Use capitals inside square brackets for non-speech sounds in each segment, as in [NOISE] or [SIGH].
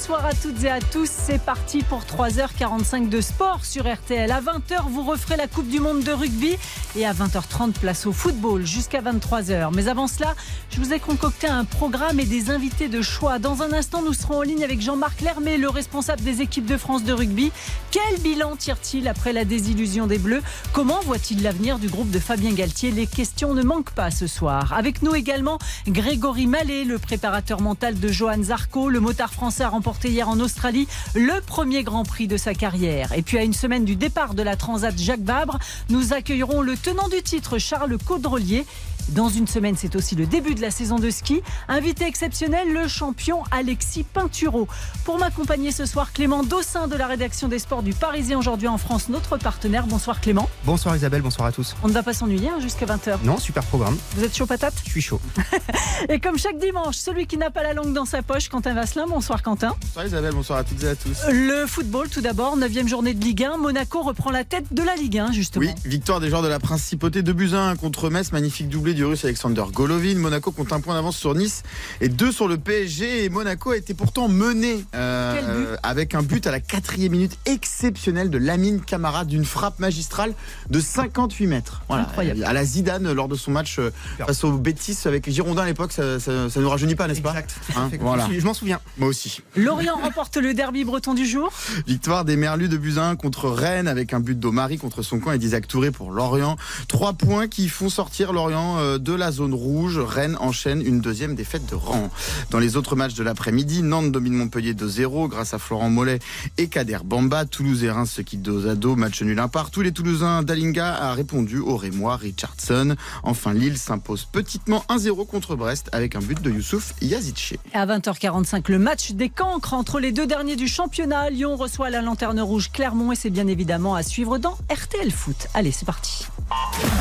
Bonsoir à toutes et à tous, c'est parti pour 3h45 de sport sur RTL. À 20h, vous referez la Coupe du Monde de rugby et à 20h30, place au football jusqu'à 23h. Mais avant cela, je vous ai concocté un programme et des invités de choix. Dans un instant, nous serons en ligne avec Jean-Marc Lermé, le responsable des équipes de France de rugby. Quel bilan tire-t-il après la désillusion des Bleus? Comment voit-il l'avenir du groupe de Fabien Galtier? Les questions ne manquent pas ce soir. Avec nous également Grégory Mallet, le préparateur mental de Johan Zarco, le motard français a hier en Australie le premier Grand Prix de sa carrière. Et puis à une semaine du départ de la Transat Jacques Vabre, nous accueillerons le tenant du titre Charles Caudrelier dans une semaine, c'est aussi le début de la saison de ski. Invité exceptionnel, le champion Alexis Pinturo. Pour m'accompagner ce soir, Clément Dossin de la rédaction des sports du Parisien aujourd'hui en France, notre partenaire. Bonsoir Clément. Bonsoir Isabelle, bonsoir à tous. On ne va pas s'ennuyer hein, jusqu'à 20h. Non, super programme. Vous êtes chaud patate? Je suis chaud. [LAUGHS] et comme chaque dimanche, celui qui n'a pas la langue dans sa poche, Quentin Vasselin. Bonsoir Quentin. Bonsoir Isabelle, bonsoir à toutes et à tous. Le football tout d'abord, 9 journée de Ligue 1. Monaco reprend la tête de la Ligue 1 justement. Oui, victoire des joueurs de la principauté de Buzyn contre Metz, magnifique doublé du russe Alexander Golovin. Monaco compte un point d'avance sur Nice et deux sur le PSG. Et Monaco a été pourtant mené euh, avec un but à la quatrième minute exceptionnel de Lamine Camara d'une frappe magistrale de 58 mètres. Voilà, Incroyable. à la Zidane lors de son match euh, face au Betis avec les Girondins à l'époque. Ça, ça, ça nous rajeunit pas, n'est-ce pas Exact. Hein, Je voilà. m'en- Je m'en souviens. Moi aussi. Lorient [LAUGHS] remporte le derby breton du jour. Victoire des Merlus de Buzyn contre Rennes avec un but d'Omari contre son camp et d'Isaac Touré pour Lorient. Trois points qui font sortir Lorient euh, de la zone rouge. Rennes enchaîne une deuxième défaite de rang. Dans les autres matchs de l'après-midi, Nantes domine Montpellier 2-0 grâce à Florent Mollet et Kader Bamba. Toulouse et Reims se quittent dos à dos. Match nul impart. Tous les Toulousains d'Alinga a répondu au Rémois Richardson. Enfin, Lille s'impose petitement 1-0 contre Brest avec un but de Youssouf Yazidche. À 20h45, le match des cancres entre les deux derniers du championnat. Lyon reçoit la lanterne rouge Clermont et c'est bien évidemment à suivre dans RTL Foot. Allez, c'est parti.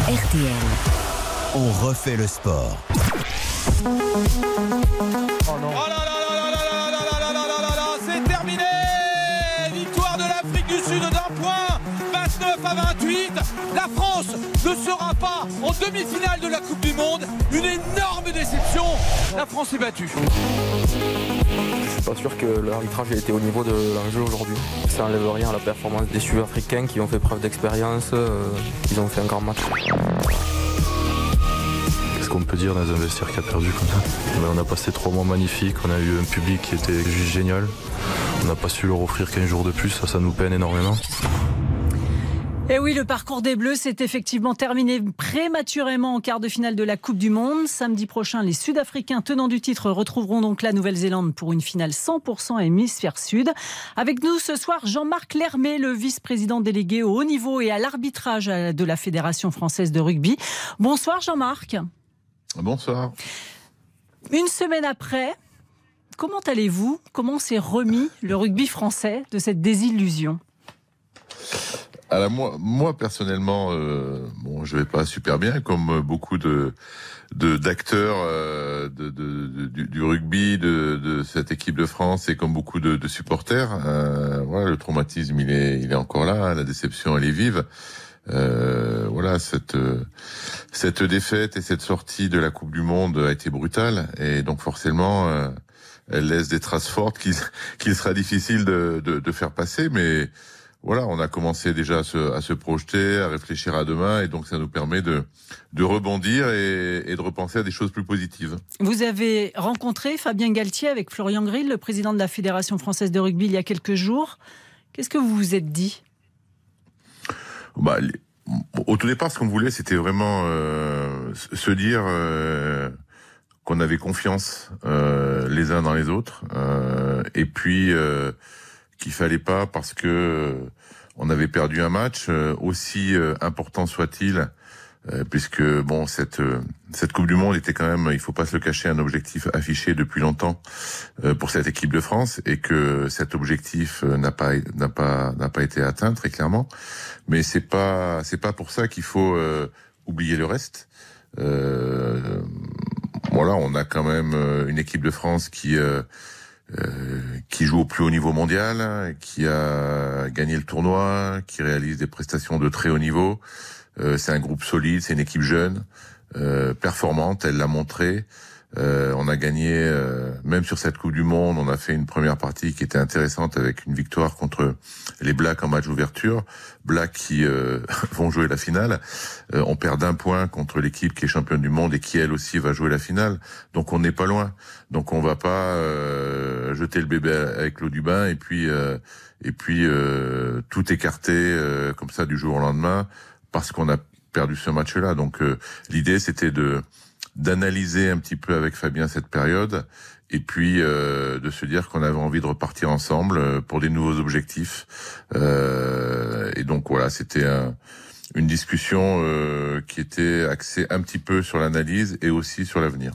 RTL refait le sport. Oh non. Là là c'est terminé Victoire de l'Afrique du Sud d'un point 29 à 28 La France ne sera pas en demi-finale de la Coupe du Monde. Une énorme déception. La France est battue. Je suis pas sûr que l'arbitrage ait été au niveau de l'enjeu aujourd'hui. Ça enlève rien à la performance des Sud-Africains qui ont fait preuve d'expérience. Ils ont fait un grand match. Qu'on peut dire dans un vestiaire qui a perdu comme ça Mais On a passé trois mois magnifiques, on a eu un public qui était juste génial. On n'a pas su leur offrir 15 jours de plus, ça, ça nous peine énormément. Et oui, le parcours des Bleus s'est effectivement terminé prématurément en quart de finale de la Coupe du Monde. Samedi prochain, les Sud-Africains tenants du titre retrouveront donc la Nouvelle-Zélande pour une finale 100% hémisphère sud. Avec nous ce soir, Jean-Marc Lermé, le vice-président délégué au haut niveau et à l'arbitrage de la Fédération française de rugby. Bonsoir Jean-Marc. Bonsoir. Une semaine après, comment allez-vous? Comment s'est remis le rugby français de cette désillusion? Alors moi, moi personnellement, euh, bon, je vais pas super bien, comme beaucoup de d'acteurs euh, de, de- de- du, du rugby de, de cette équipe de France et comme beaucoup de, de supporters. Euh, voilà, le traumatisme, il est il est encore là, hein, la déception, elle est vive. Euh, voilà, cette euh, cette défaite et cette sortie de la Coupe du Monde a été brutale et donc forcément. euh, elle laisse des traces fortes [LAUGHS] qu'il sera difficile de, de, de faire passer, mais voilà, on a commencé déjà à se, à se projeter, à réfléchir à demain, et donc ça nous permet de, de rebondir et, et de repenser à des choses plus positives. Vous avez rencontré Fabien Galtier avec Florian Grill, le président de la Fédération française de rugby, il y a quelques jours. Qu'est-ce que vous vous êtes dit? Bah, au tout départ, ce qu'on voulait, c'était vraiment euh, se- dire euh, qu'on avait confiance euh, les uns dans les autres, euh, et puis euh, qu'il fallait pas parce que euh, on avait perdu un match aussi important soit-il, puisque bon cette euh, cette Coupe du Monde était quand même, il faut pas se le cacher, un objectif affiché depuis longtemps euh, pour cette équipe de France et que cet objectif euh, n'a pas n'a pas n'a pas été atteint très clairement. Mais c'est pas c'est pas pour ça qu'il faut euh, oublier le reste. Euh, voilà, on a quand même euh, une équipe de France qui euh, euh, qui joue au plus haut niveau mondial, qui a gagné le tournoi, qui réalise des prestations de très haut niveau. Euh, c'est un groupe solide, c'est une équipe jeune, euh, performante, elle l'a montré. Euh, on a gagné, euh, même sur cette Coupe du Monde, on a fait une première partie qui était intéressante avec une victoire contre les Blacks en match d'ouverture. Blacks qui euh, [LAUGHS] vont jouer la finale. on perd d'un point contre l'équipe qui est championne du monde et qui elle aussi va jouer la finale. Donc on n'est pas loin. Donc on va pas jeter le bébé avec l'eau du bain et puis et puis tout écarter comme ça du jour au lendemain parce qu'on a perdu ce match-là. Donc l'idée c'était de d'analyser un petit peu avec Fabien cette période et puis euh, de se dire qu'on avait envie de repartir ensemble euh, pour des nouveaux objectifs. Euh, et donc voilà, c'était une discussion euh, qui était axée un petit peu sur l'analyse et aussi sur l'avenir.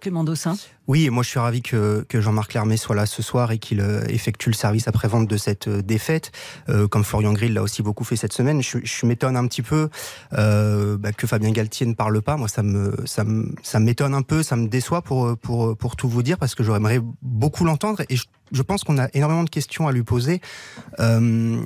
Clément Dossin oui, et moi je suis ravi que, que Jean-Marc Lermé soit là ce soir et qu'il euh, effectue le service après-vente de cette euh, défaite, euh, comme Florian Grill l'a aussi beaucoup fait cette semaine. Je, je m'étonne un petit peu bah, que Fabien Galtier ne parle pas. Moi, ça me ça ça m'étonne un peu, ça me déçoit pour pour pour tout vous dire parce que j'aimerais beaucoup l'entendre et je, je pense qu'on a énormément de questions à lui poser. Euh,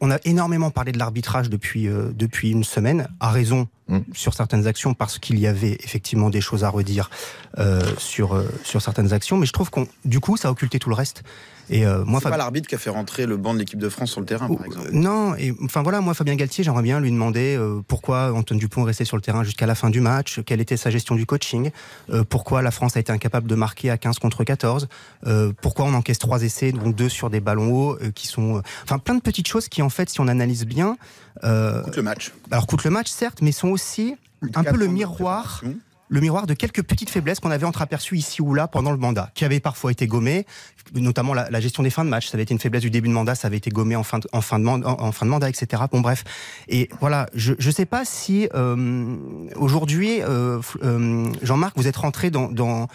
on a énormément parlé de l'arbitrage depuis euh, depuis une semaine, à raison mmh. sur certaines actions parce qu'il y avait effectivement des choses à redire euh, sur sur certaines actions, mais je trouve qu'on, du coup, ça a occulté tout le reste. Et euh, moi, c'est pas l'arbitre qui a fait rentrer le banc de l'équipe de France sur le terrain, par exemple. Non, et enfin voilà, moi Fabien Galtier, j'aimerais bien lui demander euh, pourquoi Antoine Dupont est resté sur le terrain jusqu'à la fin du match, quelle était sa gestion du coaching, euh, pourquoi la France a été incapable de marquer à 15 contre 14, euh, pourquoi on encaisse trois essais, dont deux sur des ballons hauts, euh, qui sont, euh, enfin plein de petites choses qui en fait, si on analyse bien, coûtent le match. Alors coûtent le match, certes, mais sont aussi un peu le miroir le miroir de quelques petites faiblesses qu'on avait entreaperçues ici ou là pendant le mandat, qui avaient parfois été gommées, notamment la, gestion des fins de match. Ça avait été une faiblesse du début de mandat, ça avait été gommé en fin de, mandat, etc. Bon, bref. Et voilà, je ne sais pas si euh, aujourd'hui, euh, euh, Jean-Marc, vous êtes rentré dans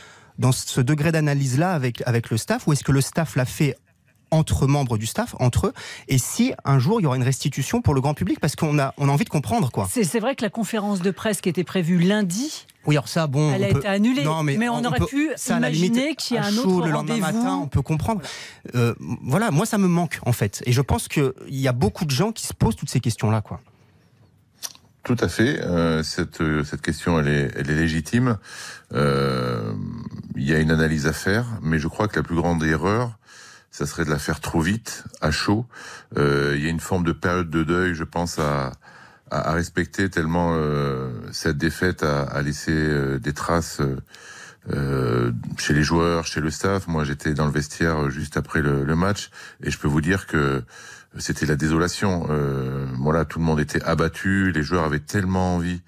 ce degré d'analyse-là avec, avec le staff, ou est-ce que le staff l'a fait entre membres du staff, entre eux, et si un jour il y aura une restitution pour le grand public, parce qu'on a, on a envie de comprendre quoi. C'est vrai que la conférence de presse qui était prévue lundi, oui, alors ça, bon. Elle a été annulée. mais, on, aurait pu imaginer qu'il y a un autre le lendemain matin, on peut comprendre. Euh, voilà, moi, ça me manque, en fait. Et je pense qu'il y a beaucoup de gens qui se posent toutes ces questions-là, quoi. Tout à fait. Euh, cette, euh, cette question, elle est, elle est légitime. Euh, il y a une analyse à faire, mais je crois que la plus grande erreur, ça serait de la faire trop vite, à chaud. Euh, il y a une forme de période de deuil, je pense, à, à, à respecter tellement euh, cette défaite a, a laissé euh, des traces euh, chez les joueurs, chez le staff. Moi, j'étais dans le vestiaire juste après le, le, match et je peux vous dire que c'était la désolation. voilà, tout le monde était abattu, les joueurs avaient tellement envie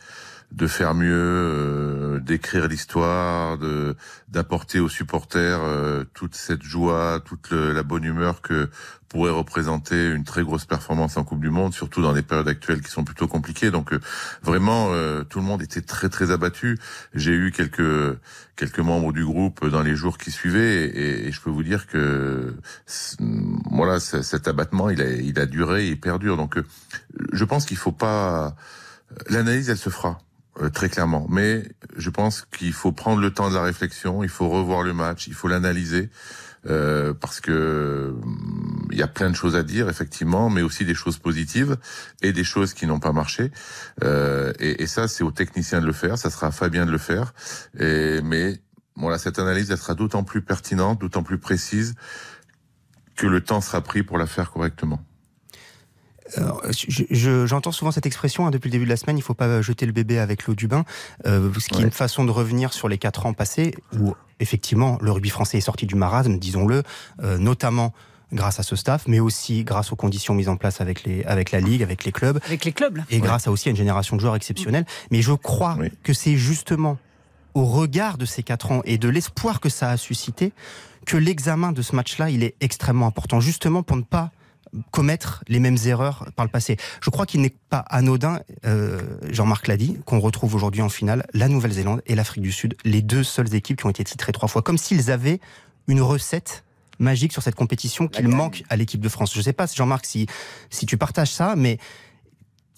de faire mieux, euh, d'écrire l'histoire, de d'apporter aux supporters euh, toute cette joie, toute la bonne humeur que pourrait représenter une très grosse performance en Coupe du Monde, surtout dans les périodes actuelles qui sont plutôt compliquées. Donc euh, vraiment, tout le monde était très très abattu. J'ai eu quelques quelques membres du groupe dans les jours qui suivaient et, et je peux vous dire que voilà, cet abattement, il a il a duré, il perdure. Donc je pense qu'il faut pas l'analyse, elle se fera. Euh, très clairement. Mais je pense qu'il faut prendre le temps de la réflexion, il faut revoir le match, il faut l'analyser. Euh, parce que il y a plein de choses à dire effectivement, mais aussi des choses positives et des choses qui n'ont pas marché. Euh, et, et, ça, c'est aux techniciens de le faire, ça sera à Fabien de le faire. Et, mais voilà, cette analyse, elle sera d'autant plus pertinente, d'autant plus précise que le temps sera pris pour la faire correctement. J'entends souvent cette expression hein, depuis le début de la semaine, il ne faut pas jeter le bébé avec l'eau du bain, euh, ce qui est une façon de revenir sur les quatre ans passés où effectivement le rugby français est sorti du marasme, disons-le, euh, notamment grâce à ce staff, mais aussi grâce aux conditions mises en place avec, les, avec la Ligue, avec les clubs. Avec les clubs. Et grâce à aussi à une génération de joueurs exceptionnels. Mais je crois que c'est justement au regard de ces quatre ans et de l'espoir que ça a suscité que l'examen de ce match-là, il est extrêmement important, justement pour ne pas commettre les mêmes erreurs par le passé. Je crois qu'il n'est pas anodin, euh, Jean-Marc l'a dit, qu'on retrouve aujourd'hui en finale la Nouvelle-Zélande et l'Afrique du Sud, les deux seules équipes qui ont été titrées trois fois, comme s'ils avaient une recette magique sur cette compétition qu'il manque à l'équipe de France. Je ne sais pas, Jean-Marc, si, si tu partages ça, mais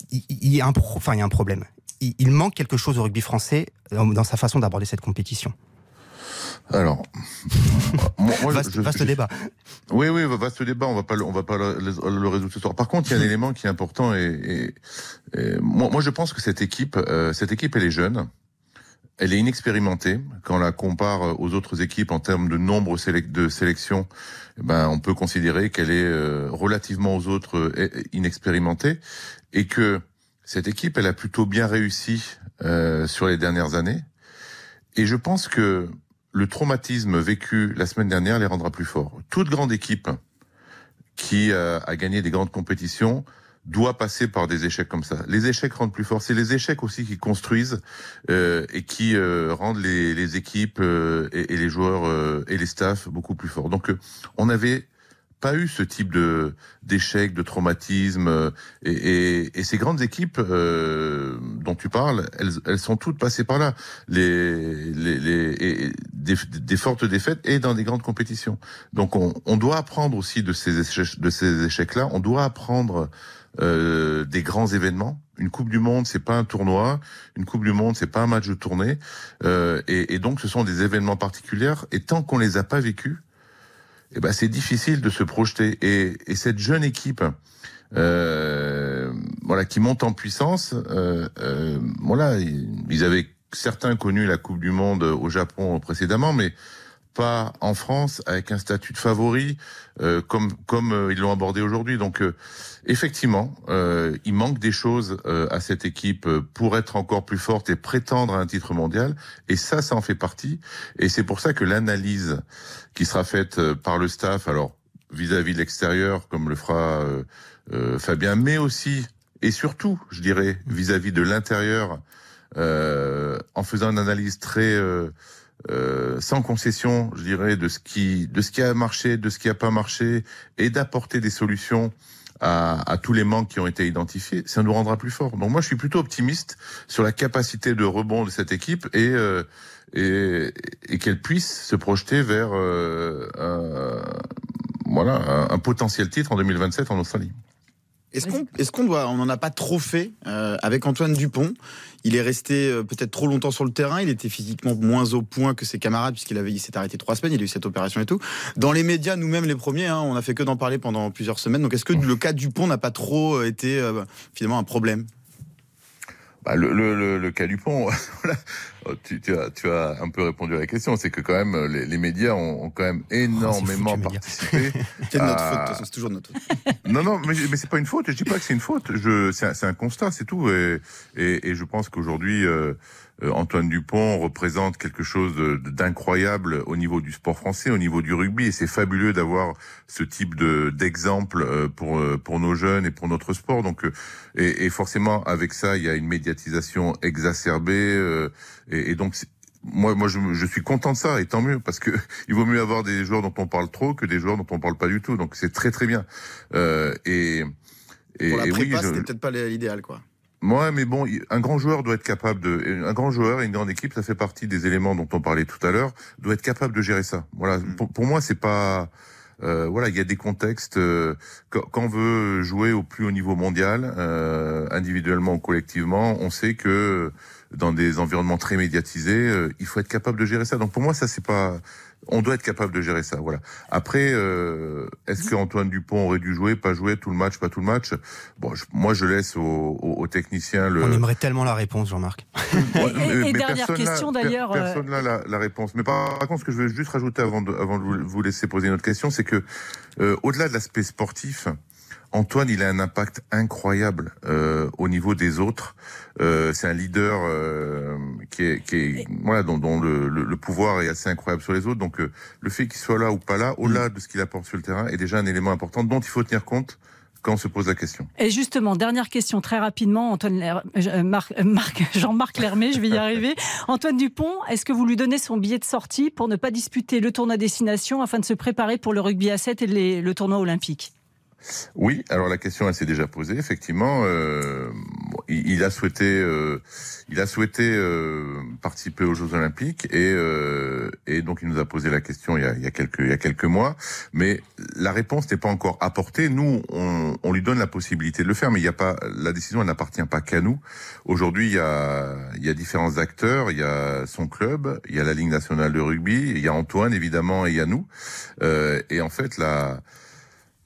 il, y, a un, enfin, il y a un problème. Il, il manque quelque chose au rugby français dans sa façon d'aborder cette compétition. Alors, [LAUGHS] moi, vaste, débat. Oui, oui, vaste débat. On va pas, on va pas le, le, résoudre ce soir. Par contre, il y a un élément qui est important et, moi, moi, je pense que cette équipe, euh, cette équipe, elle est jeune. Elle est inexpérimentée. Quand on la compare aux autres équipes en termes de nombre de sélections, eh ben, on peut considérer qu'elle est euh, relativement aux autres euh, inexpérimentée et que cette équipe, elle a plutôt bien réussi euh, sur les dernières années. Et je pense que le traumatisme vécu la semaine dernière les rendra plus forts. Toute grande équipe qui a gagné des grandes compétitions doit passer par des échecs comme ça. Les échecs rendent plus fort. C'est les échecs aussi qui construisent euh, et qui euh, rendent les, équipes euh, et, et, les joueurs euh, et les staffs beaucoup plus forts. Donc on n'avait pas eu ce type de d'échecs, de traumatisme et, et, et, ces grandes équipes dont tu parles, elles, elles, sont toutes passées par là. Les, les, les des, des, fortes défaites et dans des grandes compétitions. Donc on, on doit apprendre aussi de ces échecs, de ces échecs-là. On doit apprendre euh, des grands événements. Une Coupe du Monde, c'est pas un tournoi. Une Coupe du Monde, c'est pas un match de tournée. Euh, et, et, donc, ce sont des événements particuliers. Et tant qu'on les a pas vécus, eh ben, c'est difficile de se projeter. Et, et cette jeune équipe, euh, voilà, qui monte en puissance, euh, euh voilà, ils avaient certains connu la Coupe du Monde au Japon précédemment, mais pas en France avec un statut de favori euh, comme comme euh, ils l'ont abordé aujourd'hui. Donc euh, effectivement, il manque des choses à cette équipe pour être encore plus forte et prétendre à un titre mondial. Et ça, ça en fait partie. Et c'est pour ça que l'analyse qui sera faite par le staff, alors vis-à-vis de l'extérieur, comme le fera Fabien, mais aussi et surtout, je dirais, vis-à-vis de l'intérieur, en faisant une analyse très euh, sans concession, je dirais, de ce qui de ce qui a marché, de ce qui a pas marché, et d'apporter des solutions à, à, tous les manques qui ont été identifiés, ça nous rendra plus forts. Donc moi, je suis plutôt optimiste sur la capacité de rebond de cette équipe et euh, et, et qu'elle puisse se projeter vers euh, voilà un potentiel titre en 2027 en Australie. Est-ce qu'on est qu'on doit, on n'en a pas trop fait euh, avec Antoine Dupont? Il est resté euh, peut-être trop longtemps sur le terrain. Il était physiquement moins au point que ses camarades puisqu'il avait, il s'est arrêté trois semaines. Il a eu cette opération et tout. Dans les médias, nous-mêmes les premiers, hein, on a fait que d'en parler pendant plusieurs semaines. Donc est-ce que le cas Dupont n'a pas trop euh, été finalement un problème? Bah, le, le, le, cas Dupont, [LAUGHS] tu, tu, as, tu as un peu répondu à la question. C'est que quand même, les, les médias ont, ont, quand même oh, énormément participé. [LAUGHS] c'est notre faute, c'est toujours notre faute. non, non, mais, mais c'est pas une faute. Je dis pas que c'est une faute. Je, c'est un, un, constat, c'est tout. Et, et, et, je pense qu'aujourd'hui, euh, euh, Antoine Dupont représente quelque chose d'incroyable au niveau du sport français, au niveau du rugby, et c'est fabuleux d'avoir ce type de d'exemple euh, pour euh, pour nos jeunes et pour notre sport. Donc, et, et, forcément avec ça, il y a une médiatisation exacerbée, et, et donc moi, moi, je, je, suis content de ça, et tant mieux, parce que [LAUGHS] il vaut mieux avoir des joueurs dont on parle trop que des joueurs dont on parle pas du tout. Donc, c'est très très bien. Euh, et, et, pour la prépa, oui, c'était peut-être pas l'idéal, quoi. Ouais, mais bon, un grand joueur doit être capable de, un grand joueur et une grande équipe, ça fait partie des éléments dont on parlait tout à l'heure, doit être capable de gérer ça. Voilà, mm. pour, pour, moi, c'est pas, euh, voilà, il y a des contextes euh, quand, on veut jouer au plus haut niveau mondial, euh, individuellement ou collectivement, on sait que dans des environnements très médiatisés, euh, il faut être capable de gérer ça. Donc pour moi, ça c'est pas on doit être capable de gérer ça. Voilà. Après, euh, est-ce que Antoine Dupont aurait dû jouer, pas jouer tout le match, pas tout le match? Bon, moi je laisse aux, aux, techniciens le. On aimerait tellement la réponse, Jean-Marc. [LAUGHS] et, dernière question d'ailleurs. Euh, personne n'a la, la, réponse. Mais par, contre, ce que je veux juste rajouter avant de, avant de vous laisser poser une autre question, c'est que euh, au-delà de l'aspect sportif, Antoine, il a un impact incroyable euh, au niveau des autres. Euh, c'est un leader euh, qui est, qui est voilà, dont, dont le, le, pouvoir est assez incroyable sur les autres. Donc, euh, le fait qu'il soit là ou pas là, au-delà de ce qu'il apporte sur le terrain, est déjà un élément important dont il faut tenir compte quand on se pose la question. Et justement, dernière question très rapidement, Antoine euh, Marc, [LAUGHS] Jean-Marc Lermé, je vais y [LAUGHS] arriver. Antoine Dupont, est-ce que vous lui donnez son billet de sortie pour ne pas disputer le tournoi destination afin de se préparer pour le rugby à 7 et le tournoi olympique? Oui, alors la question elle s'est déjà posée effectivement. Euh, il, il, a souhaité, euh, il a souhaité euh, participer aux Jeux Olympiques et euh, et donc il nous a posé la question il y a, il y a quelques il y a quelques mois, mais la réponse n'est pas encore apportée. Nous, on, on, lui donne la possibilité de le faire, mais il y a pas la décision elle n'appartient pas qu'à nous. Aujourd'hui, il y a il y a différents acteurs. Il y a son club, il y a la Ligue nationale de rugby, il y a Antoine évidemment et il y a nous. Euh, et en fait la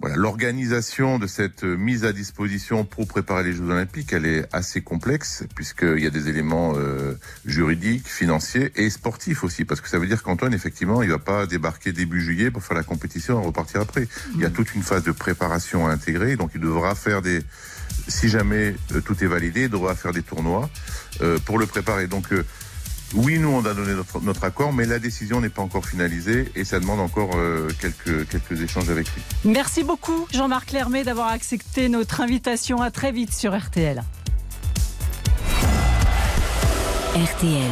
voilà, l'organisation de cette mise à disposition pour préparer les Jeux Olympiques, elle est assez complexe puisqu'il y a des éléments euh, juridiques, financiers et sportifs aussi, parce que ça veut dire qu'Antoine, effectivement, il va pas débarquer début juillet pour faire la compétition et repartir après. Il y a toute une phase de préparation à intégrer, donc il devra faire des, si jamais euh, tout est validé, il devra faire des tournois euh, pour le préparer. Donc euh, oui, nous, on a donné notre, notre accord, mais la décision n'est pas encore finalisée et ça demande encore euh, quelques, quelques échanges avec lui. Merci beaucoup, Jean-Marc Lermet, d'avoir accepté notre invitation. À très vite sur RTL. RTL,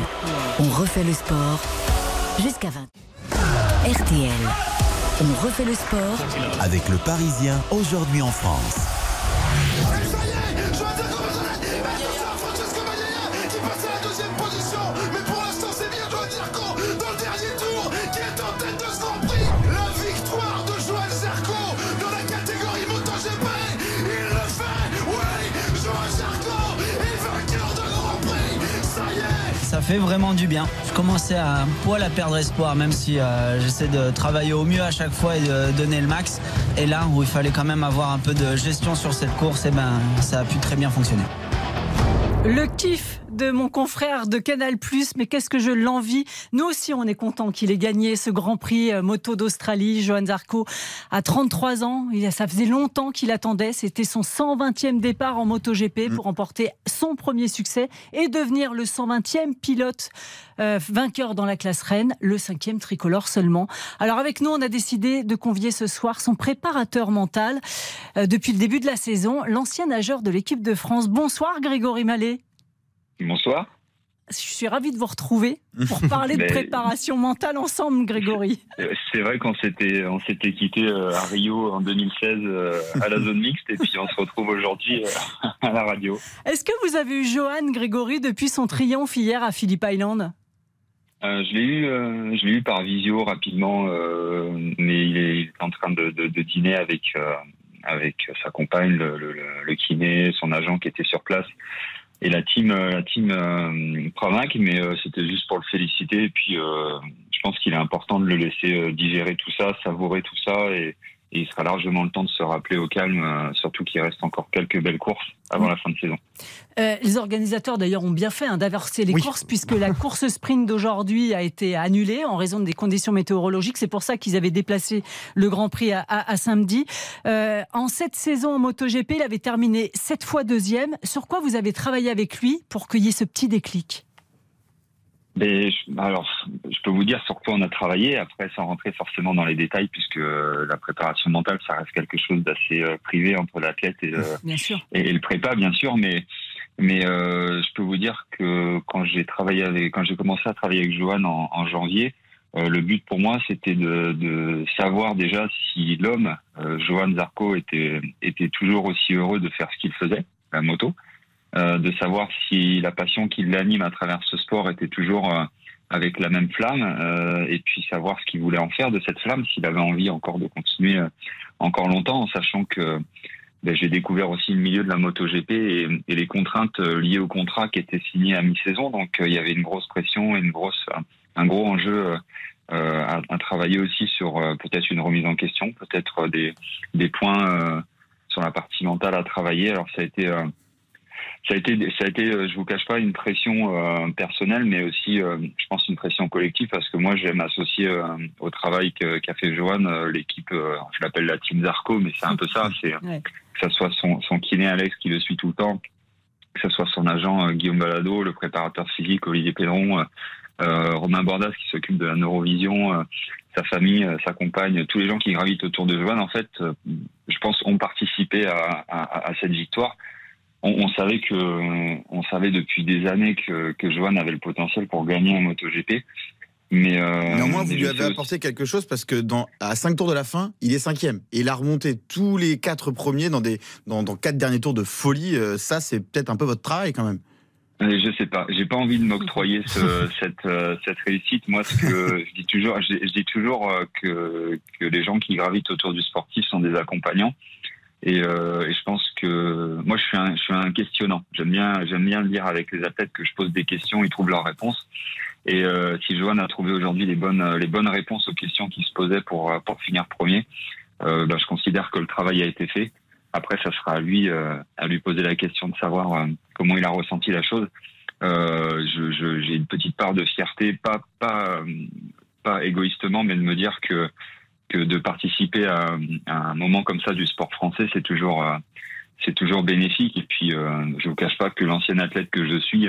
on refait le sport jusqu'à 20. RTL, on refait le sport avec le Parisien aujourd'hui en France. Fait vraiment du bien. Je commençais à un poil à perdre espoir, même si euh, j'essaie de travailler au mieux à chaque fois et de donner le max. Et là, où il fallait quand même avoir un peu de gestion sur cette course, et ben, ça a pu très bien fonctionner. Le kiff de mon confrère de Canal+, mais qu'est-ce que je l'envie. Nous aussi, on est content qu'il ait gagné ce Grand Prix euh, moto d'Australie. Johan Zarco a 33 ans. Ça faisait longtemps qu'il attendait. C'était son 120e départ en MotoGP pour remporter son premier succès et devenir le 120e pilote euh, vainqueur dans la classe reine, le cinquième tricolore seulement. Alors avec nous, on a décidé de convier ce soir son préparateur mental euh, depuis le début de la saison, l'ancien nageur de l'équipe de France. Bonsoir Grégory Mallet. Bonsoir. Je suis ravie de vous retrouver pour parler de [LAUGHS] préparation mentale ensemble, Grégory. [LAUGHS] Euh, C'est vrai qu'on s'était on s'était quitté euh, à Rio en 2016 euh, à la zone mixte et puis on se retrouve aujourd'hui [LAUGHS] à la radio. Est-ce que vous avez eu Johan Grégory depuis son triomphe hier à Phillip Island? Euh, je l'ai eu euh, je l'ai eu par visio rapidement euh, mais il est, il est en train de, de- de dîner avec avec sa compagne le- le kiné son agent qui était sur place et la team euh, la team euh, mais euh, c'était juste pour le féliciter. Et puis euh, je pense qu'il est important de le laisser euh, digérer tout ça savourer tout ça et et il sera largement le temps de se rappeler au calme, euh, surtout qu'il reste encore quelques belles courses avant la fin de saison. Euh, les organisateurs d'ailleurs ont bien fait hein, d'inverser les Oui. courses puisque la course sprint d'aujourd'hui a été annulée en raison des conditions météorologiques. C'est pour ça qu'ils avaient déplacé le Grand Prix à, à- à samedi. Euh, en cette saison en MotoGP, il avait terminé sept fois deuxième. Sur quoi vous avez travaillé avec lui pour qu'il y ait ce petit déclic? Mais je- alors, je peux vous dire sur quoi on a travaillé, après sans rentrer forcément dans les détails, puisque euh, la préparation mentale, ça reste quelque chose d'assez euh, privé entre l'athlète et, le- Bien sûr. et, et le prépa, bien sûr, mais mais euh, je peux vous dire que quand j'ai travaillé avec, quand j'ai commencé à travailler avec Johan en, en janvier, euh, le but pour moi c'était de, de savoir déjà si l'homme, euh, Johan Zarco, était était toujours aussi heureux de faire ce qu'il faisait, la moto, euh, de savoir si la passion qui l'anime à travers ce sport était toujours euh, avec la même flamme, euh, et puis savoir ce qu'il voulait en faire de cette flamme, s'il avait envie encore de continuer euh, encore longtemps, en sachant que ben, j'ai découvert aussi le milieu de la MotoGP et, et les contraintes euh, liées au contrat qui était signé à mi-saison. Donc euh, il y avait une grosse pression et une grosse, un gros enjeu euh, euh, à, à travailler aussi sur euh, peut-être une remise en question, peut-être euh, des, des points euh, sur la partie mentale à travailler. Alors ça a été euh, ça a été, ça a été, euh, je vous cache pas, une pression euh, personnelle, mais aussi, euh, je pense, une pression collective, parce que moi, j'aime associer euh, au travail qu'a fait Johan, euh, l'équipe, euh, je l'appelle la team Zarco, mais c'est un peu ça, c'est Ouais. que ça soit son, son kiné Alex qui le suit tout le temps, que ce soit son agent Guillaume Balado, le préparateur physique Olivier Pédron, Romain Bordas qui s'occupe de la neurovision, euh, sa famille, sa compagne, tous les gens qui gravitent autour de Johan, en fait, euh, je pense, ont participé à, à- à cette victoire. On, on savait que, on savait depuis des années que, que Johan avait le potentiel pour gagner en MotoGP. Mais euh, Néanmoins, vous lui avez aussi- apporté quelque chose parce que dans, à 5 tours de la fin, il est cinquième. Et il a remonté tous les quatre premiers dans, des, dans, dans quatre derniers tours de folie. Euh, ça, c'est peut-être un peu votre travail quand même. Euh, Je sais pas. J'ai pas envie de m'octroyer ce- [LAUGHS] cette, euh, cette réussite. Moi, ce que je dis toujours, je, je dis toujours que, que les gens qui gravitent autour du sportif sont des accompagnants. Et, euh, et je pense que moi, je suis un, je suis un questionnant. J'aime bien, j'aime bien le dire avec les athlètes que je pose des questions, ils trouvent leurs réponses. Et euh, si Johan a trouvé aujourd'hui les bonnes, les bonnes réponses aux questions qui se posaient pour, pour finir premier, euh, bah, je considère que le travail a été fait. Après, ça sera à lui, euh, à lui poser la question de savoir euh, comment il a ressenti la chose. Euh, je- je- J'ai une petite part de fierté, pas, pas, pas égoïstement, mais de me dire que, que de participer à, un moment comme ça du sport français, c'est toujours, euh, c'est toujours bénéfique. Et puis, euh, je vous cache pas que l'ancien athlète que je suis,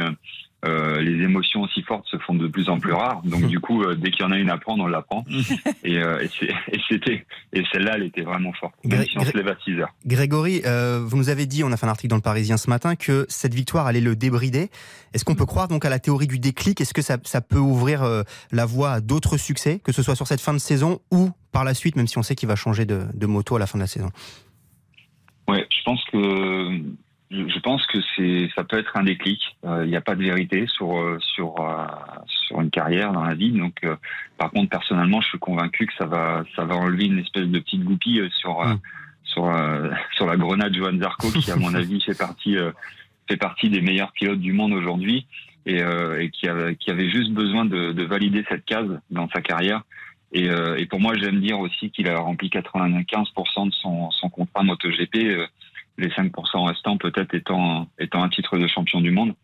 euh, les émotions aussi fortes se font de plus en plus rares. Donc, du coup, euh, dès qu'il y en a une à prendre, on la prend. [LAUGHS] Et, euh, et c'était, et celle-là, elle était vraiment forte. Même Gré- si on se Gré- lève à 6 heures. Grégory, vous nous avez dit, on a fait un article dans le Parisien ce matin, que cette victoire allait le débrider. Est-ce qu'on peut croire donc à la théorie du déclic? Est-ce que ça, ça peut ouvrir la voie à d'autres succès, que ce soit sur cette fin de saison ou par la suite, même si on sait qu'il va changer de, de moto à la fin de la saison? Ouais, je pense que je pense que c'est ça peut être un déclic. Euh, Il n'y a pas de vérité sur euh, sur euh, sur une carrière dans la vie. Donc, euh, par contre, personnellement, je suis convaincu que ça va ça va enlever une espèce de petite goupille euh, sur euh, sur [LAUGHS] la grenade Johan Zarco, qui à mon avis fait partie fait partie des meilleurs pilotes du monde aujourd'hui et, et qui avait qui avait juste besoin de, de valider cette case dans sa carrière. Et, et pour moi, j'aime dire aussi qu'il a rempli 95% de son, son contrat MotoGP, les 5% restants peut-être étant, étant un titre de champion du monde.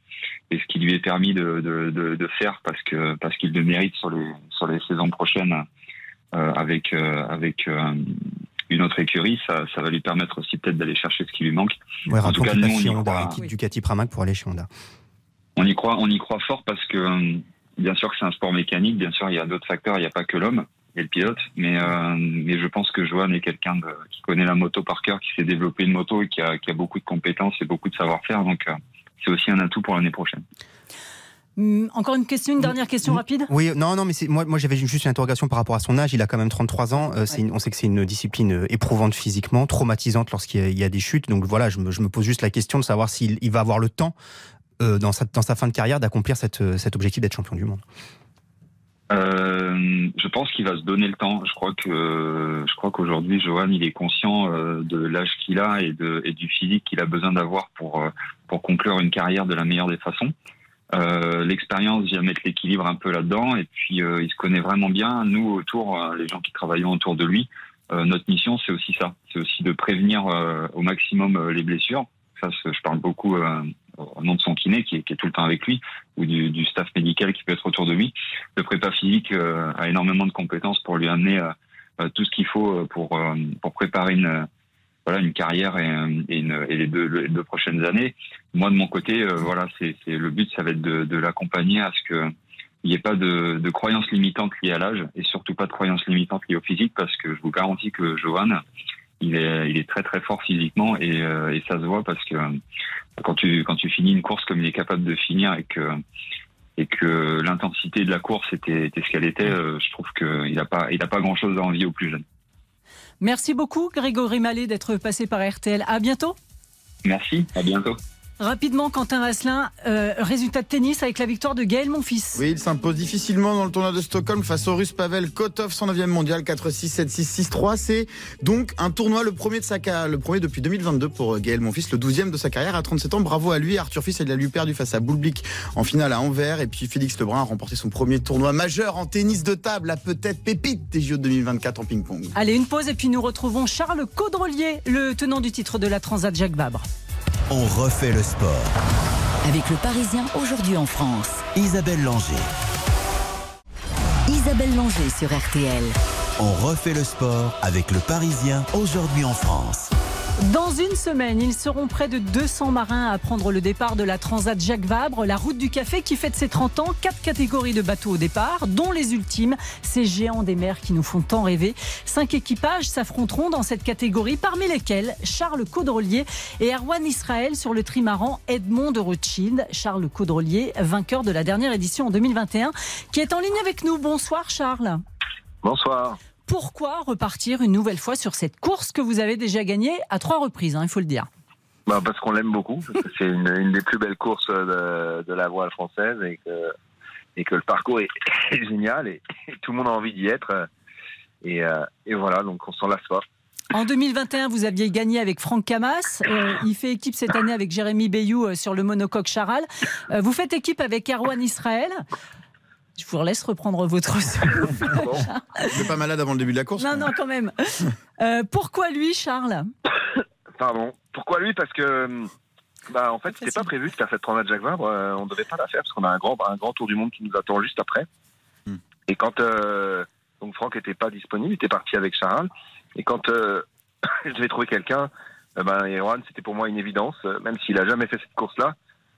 Et ce qui lui est permis de, de, de, de faire parce que parce qu'il le mérite sur les, sur les saisons prochaines euh, avec, euh, avec euh, une autre écurie, ça, ça va lui permettre aussi peut-être d'aller chercher ce qui lui manque. Ouais, en tout cas, nous, on y croit. quitte Ducati Pramac pour aller chez Honda. On y croit, on y croit fort parce que bien sûr que c'est un sport mécanique, bien sûr il y a d'autres facteurs, il n'y a pas que l'homme et le pilote, mais euh, mais je pense que Johan est quelqu'un qui connaît la moto par cœur, qui s'est développé une moto et qui a, qui a beaucoup de compétences et beaucoup de savoir-faire, donc euh, c'est aussi un atout pour l'année prochaine. Hum, Encore une question, une dernière question rapide? Oui, non, non, mais moi, moi j'avais juste une interrogation par rapport à son âge. Il a quand même 33 ans. Euh, une- on sait que c'est une discipline éprouvante physiquement, traumatisante lorsqu'il y, a- il y a des chutes. Donc voilà, je me, je me pose juste la question de savoir s'il il va avoir le temps euh, dans, sa, dans sa fin de carrière d'accomplir cet objectif d'être champion du monde. Euh, je pense qu'il va se donner le temps. Je crois que je crois qu'aujourd'hui, Johan, il est conscient euh, de l'âge qu'il a et, de, et du physique qu'il a besoin d'avoir pour euh, pour conclure une carrière de la meilleure des façons. Euh, L'expérience vient mettre l'équilibre un peu là-dedans et puis euh, il se connaît vraiment bien. Nous, autour, les gens qui travaillons autour de lui, notre mission, c'est aussi ça. C'est aussi de prévenir au maximum les blessures. Ça, je parle beaucoup au nom de son kiné qui est, qui est tout le temps avec lui ou du, du staff médical qui peut être autour de lui. Le prépa physique euh, a énormément de compétences pour lui amener euh, euh, tout ce qu'il faut euh, pour euh, pour préparer une voilà une carrière et, une- et les, deux, les deux prochaines années. Moi de mon côté, voilà, c'est- le but, ça va être de, de l'accompagner à ce que il n'y ait pas de, de croyances limitantes liées à l'âge et surtout pas de croyances limitantes liées au physique parce que je vous garantis que Johan, il est, il est très très fort physiquement et, euh, et ça se voit parce que euh, quand tu, quand tu finis une course comme il est capable de finir et que, et que l'intensité de la course était, était ce qu'elle était, euh, je trouve qu'il n'a pas, il a pas grand chose à envier aux plus jeunes. Merci beaucoup, Grégory Mallet, d'être passé par RTL. À bientôt. Merci, à bientôt. Rapidement, Quentin Vasselin, euh, résultat de tennis avec la victoire de Gaël Monfils. Oui, il s'impose difficilement dans le tournoi de Stockholm face au russe Pavel Kotov, 109e mondial, 4-6, 7-6, 6-3. C'est donc un tournoi, le premier, de sa, le premier depuis 2022 pour Gaël Monfils, le 12e de sa carrière à 37 ans. Bravo à lui. Arthur Fils, il a lui perdu face à Boulblick en finale à Anvers. Et puis Félix Lebrun a remporté son premier tournoi majeur en tennis de table, la peut-être pépite des JO 2024 en ping-pong. Allez, une pause et puis nous retrouvons Charles Caudrelier, le tenant du titre de la Transat Jacques Vabre. On refait le sport. Avec le Parisien aujourd'hui en France. Isabelle Langer. Isabelle Langer sur RTL. On refait le sport avec le Parisien aujourd'hui en France. Dans une semaine, ils seront près de 200 marins à prendre le départ de la Transat Jacques Vabre, la route du café qui fête ses 30 ans. Quatre catégories de bateaux au départ, dont les ultimes, ces géants des mers qui nous font tant rêver. Cinq équipages s'affronteront dans cette catégorie, parmi lesquels Charles Caudrelier et Erwan Israël sur le trimaran Edmond de Rothschild. Charles Caudrelier, vainqueur de la dernière édition en 2021, qui est en ligne avec nous. Bonsoir Charles. Bonsoir. Pourquoi repartir une nouvelle fois sur cette course que vous avez déjà gagnée à trois reprises, hein, il faut le dire bah Parce qu'on l'aime beaucoup. c'est une, des plus belles courses de, la voile française et que, et que le parcours est, [LAUGHS] génial et, tout le monde a envie d'y être. Et, euh, et, voilà, donc on s'en lasse pas. En 2021, vous aviez gagné avec Franck Camas. Euh, il fait équipe cette année avec Jérémy Bayou euh, sur le monocoque Charal. vous faites équipe avec Erwan Israël. Je vous laisse reprendre votre [LAUGHS] souffle. Vous n'êtes pas malade avant le début de la course Non, non, quand même. [LAUGHS] Euh, pourquoi lui, Charles? Pardon. Pourquoi lui? Parce que, bah, en fait, c'était pas prévu de faire cette de Jacques Vabre. Euh, on ne devait pas la faire parce qu'on a un grand, un grand tour du monde qui nous attend juste après. Hmm. Et quand euh, donc Franck n'était pas disponible, il était parti avec Charles. Et quand [LAUGHS] je devais trouver quelqu'un, ben, Erwan, c'était pour moi une évidence, même s'il a jamais fait cette course-là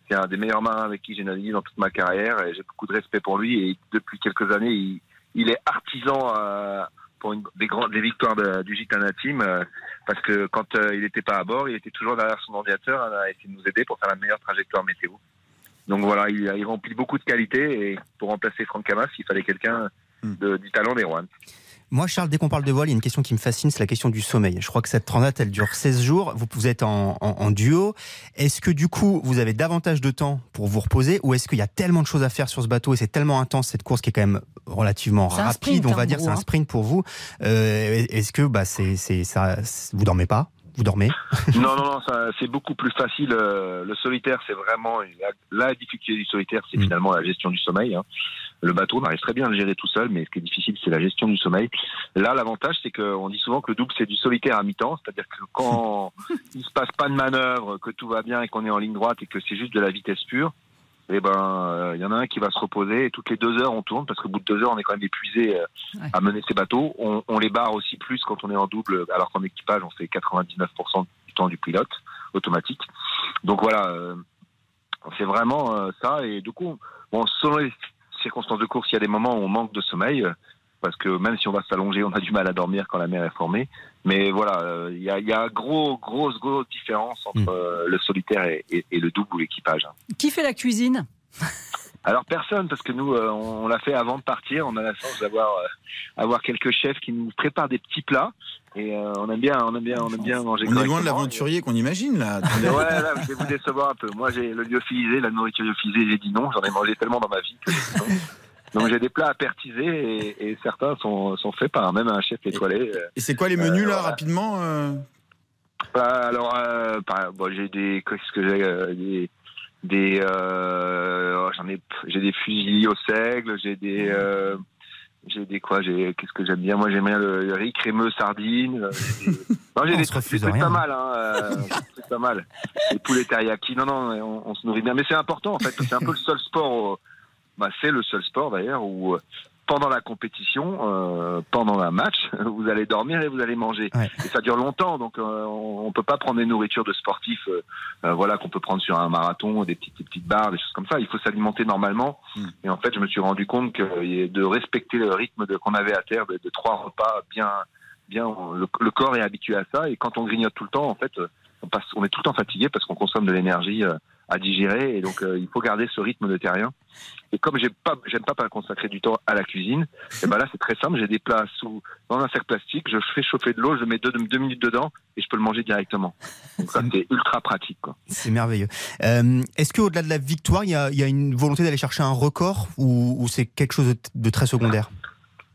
c'est un des meilleurs marins avec qui j'ai navigué dans toute ma carrière et j'ai beaucoup de respect pour lui. Et depuis quelques années, il, est artisan euh, pour une, des, grandes, des victoires du Gitana Team euh, parce que quand euh, il n'était pas à bord, il était toujours derrière son ordinateur à essayer de nous aider pour faire la meilleure trajectoire météo. Donc voilà, il, il remplit beaucoup de qualités et pour remplacer Franck Camas, il fallait quelqu'un hmm. du talent d'Erwan. Moi, Charles, dès qu'on parle de voile, il y a une question qui me fascine, c'est la question du sommeil. Je crois que cette transat, elle dure 16 jours. Vous, vous êtes en, duo. Est-ce que du coup, vous avez davantage de temps pour vous reposer ou est-ce qu'il y a tellement de choses à faire sur ce bateau et c'est tellement intense cette course qui est quand même relativement rapide, on va dire, c'est un hein. sprint pour vous. Euh, est-ce que bah, c'est, c'est, ça, vous dormez pas? Vous dormez? [LAUGHS] Non, non, non, c'est beaucoup plus facile. Euh, le solitaire, c'est vraiment la, difficulté du solitaire, c'est mm. finalement la gestion du sommeil. Hein. Le bateau, on arrive très bien à le gérer tout seul, mais ce qui est difficile, c'est la gestion du sommeil. Là, l'avantage, c'est qu'on dit souvent que le double, c'est du solitaire à mi-temps, c'est-à-dire que quand [LAUGHS] il se passe pas de manœuvre, que tout va bien et qu'on est en ligne droite et que c'est juste de la vitesse pure, eh ben, il euh, y en a un qui va se reposer et toutes les deux heures on tourne parce qu'au bout de deux heures on est quand même épuisé euh, à mener ces bateaux. On, on, les barre aussi plus quand on est en double, alors qu'en équipage on fait 99% du temps du pilote automatique. Donc voilà, euh, c'est vraiment ça et du coup, bon, selon les circonstances de course, il y a des moments où on manque de sommeil parce que même si on va s'allonger, on a du mal à dormir quand la mer est formée. Mais voilà, il y a, y a gros, grosse, grosse différence entre hmm. euh, le solitaire et, le double ou l'équipage. Qui fait la cuisine? Alors personne, parce que nous, euh, on, l'a fait avant de partir. On a la chance d'avoir euh, avoir quelques chefs qui nous préparent des petits plats. Et on aime bien, on aime bien, on aime bien manger. On est loin de l'aventurier qu'on imagine là. [LAUGHS] ouais, là, je vais vous décevoir un peu. Moi, j'ai le lyophilisé, la nourriture lyophilisée, j'ai dit non. J'en ai mangé tellement dans ma vie que Donc j'ai des plats à pertiser et, certains sont, sont, faits par même un chef étoilé. Et c'est quoi les menus là, euh, rapidement euh? Bah, Alors, euh, bon, j'ai des. Qu'est-ce que j'ai Des. Des oh, j'en ai. J'ai des fusils au seigle, j'ai des. j'ai des quoi J'ai qu'est-ce que j'aime bien? Moi j'aime bien le, riz crémeux sardines. Des... [LAUGHS] Non j'ai des, trucs, pas mal. Hein, pas mal. Les poulets teriyaki. Non non, on, on, se nourrit bien. Mais c'est important en fait. C'est un peu le seul sport bah, c'est le seul sport d'ailleurs où euh, pendant la compétition, euh, pendant un match, [LAUGHS] vous allez dormir et vous allez manger. Et ça dure longtemps, donc euh, on, peut pas prendre des nourritures de sportifs, euh, voilà qu'on peut prendre sur un marathon, des petites, des petites barres, des choses comme ça. Il faut s'alimenter normalement. Hmm. Et en fait, je me suis rendu compte que de respecter le rythme qu'on avait à terre, de, trois repas bien, bien, le, corps est habitué à ça. Et quand on grignote tout le temps, en fait, on, passe, on est tout le temps fatigué parce qu'on consomme de l'énergie à digérer. Et donc, il faut garder ce rythme de terrien. Et comme j'aime pas, j'aime pas consacrer du temps à la cuisine, et ben là c'est très simple. J'ai des plats sous dans un cercle plastique. Je fais chauffer de l'eau, je mets deux, deux, minutes dedans et je peux le manger directement. Donc ça c'est ultra pratique. C'est merveilleux. Euh, est-ce que au-delà de la victoire, il y a, y a, une volonté d'aller chercher un record ou, ou c'est quelque chose de très secondaire?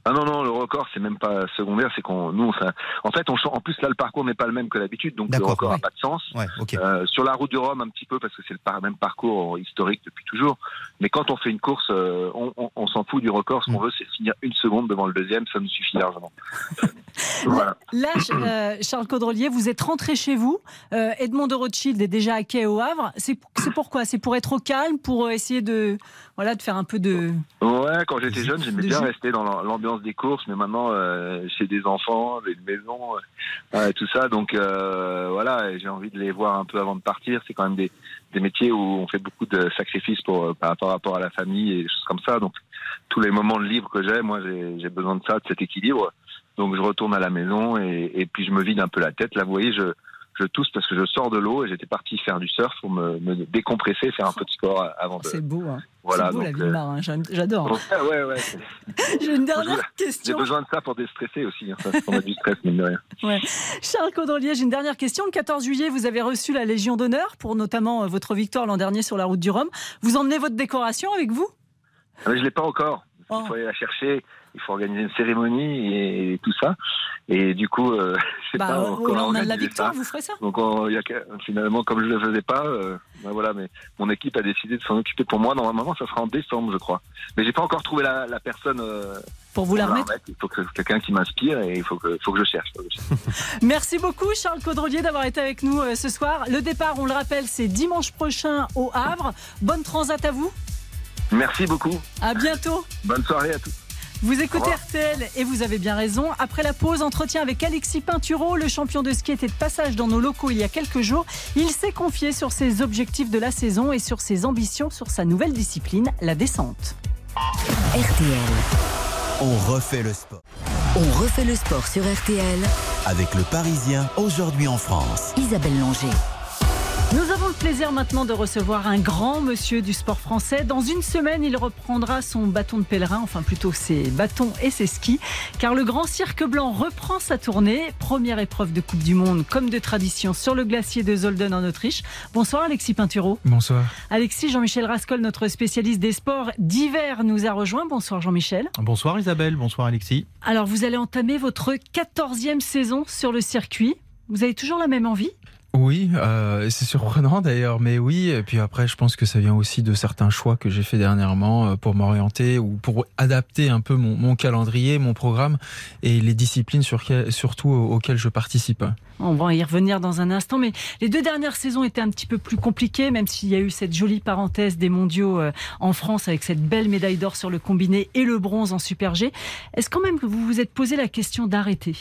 Ah non non le record c'est même pas secondaire c'est qu'on nous ça, en fait on en plus là le parcours n'est pas le même que d'habitude donc le record n'a pas de sens. Euh, sur la route du Rhum un petit peu parce que c'est le même parcours historique depuis toujours mais quand on fait une course euh, on, s'en fout du record ce qu'on mm. veut c'est finir une seconde devant le deuxième ça nous suffit largement. [LAUGHS] Voilà. là euh, Charles Caudrelier vous êtes rentré chez vous Edmond de Rothschild est déjà à quai au Havre c'est pourquoi c'est pour être au calme pour essayer de voilà de faire un peu de ouais quand j'étais jeune j'aimais bien rester dans l'ambiance des courses, mais maintenant euh, j'ai des enfants, j'ai une maison, euh, tout ça. Donc euh, voilà, j'ai envie de les voir un peu avant de partir. C'est quand même des, des métiers où on fait beaucoup de sacrifices pour par, rapport à la famille et choses comme ça. Donc tous les moments de libre que j'ai, moi j'ai besoin de ça, de cet équilibre. Donc je retourne à la maison et, et puis je me vide un peu la tête. Là, vous voyez, je je tousse parce que je sors de l'eau et j'étais parti faire du surf pour me, me décompresser, faire un peu de sport avant de. C'est beau, hein. Voilà, beau donc, la vie de euh, marin, j'adore. Ouais, ouais. [LAUGHS] J'ai une dernière J'ai question. besoin de ça pour déstresser aussi. Hein. On a du stress, mine de rien. Ouais. Charles Caudrelier, j'ai une dernière question. Le 14 juillet, vous avez reçu la Légion d'honneur pour notamment euh, votre victoire l'an dernier sur la route du Rhum. Vous emmenez votre décoration avec vous? Ah, Mais je l'ai pas encore. Oh. Il faut aller la chercher. Il faut organiser une cérémonie et, tout ça. Et du coup, euh, [LAUGHS] sais bah, pas Au encore lendemain de la victoire, ça. vous ferez ça Donc on- y a finalement, comme je ne le faisais pas, euh, ben voilà, mais mon équipe a décidé de s'en occuper pour moi. Normalement, ça sera en décembre, je crois. Mais j'ai pas encore trouvé la, la personne euh, Pour vous la remettre Il faut que quelqu'un qui m'inspire et il faut que, faut que je cherche. [LAUGHS] Merci beaucoup Charles Caudrelier d'avoir été avec nous ce soir. Le départ, on le rappelle, c'est dimanche prochain au Havre. Bonne transat à vous. Merci beaucoup. À bientôt. Bonne soirée à tous. Vous écoutez. RTL et vous avez bien raison. Après la pause, entretien avec Alexis Pinturo, le champion de ski était de passage dans nos locaux il y a quelques jours. Il s'est confié sur ses objectifs de la saison et sur ses ambitions sur sa nouvelle discipline, la descente. RTL. On refait le sport On refait le sport sur RTL. avec le Parisien aujourd'hui en France. Isabelle Langer. Nous avons le plaisir maintenant de recevoir un grand monsieur du sport français. Dans une semaine, il reprendra son bâton de pèlerin, enfin plutôt ses bâtons et ses skis, car le grand cirque blanc reprend sa tournée. Première épreuve de Coupe du Monde, comme de tradition, sur le glacier de Zolden en Autriche. Bonsoir Alexis Pinturo. Bonsoir. Alexis, Jean-Michel Rascol, notre spécialiste des sports d'hiver, nous a rejoint. Bonsoir Jean-Michel. Bonsoir Isabelle, bonsoir Alexis. Alors vous allez entamer votre 14e saison sur le circuit. Vous avez toujours la même envie? Oui, euh, c'est surprenant d'ailleurs, mais oui. Et puis après, je pense que ça vient aussi de certains choix que j'ai fait dernièrement euh, pour m'orienter ou pour adapter un peu mon, calendrier, mon programme et les disciplines sur surtout auxquelles je participe. On va y revenir dans un instant, mais les deux dernières saisons étaient un petit peu plus compliquées, même s'il y a eu cette jolie parenthèse des mondiaux euh, en France avec cette belle médaille d'or sur le combiné et le bronze en Super G. Est-ce quand même que vous vous êtes posé la question d'arrêter?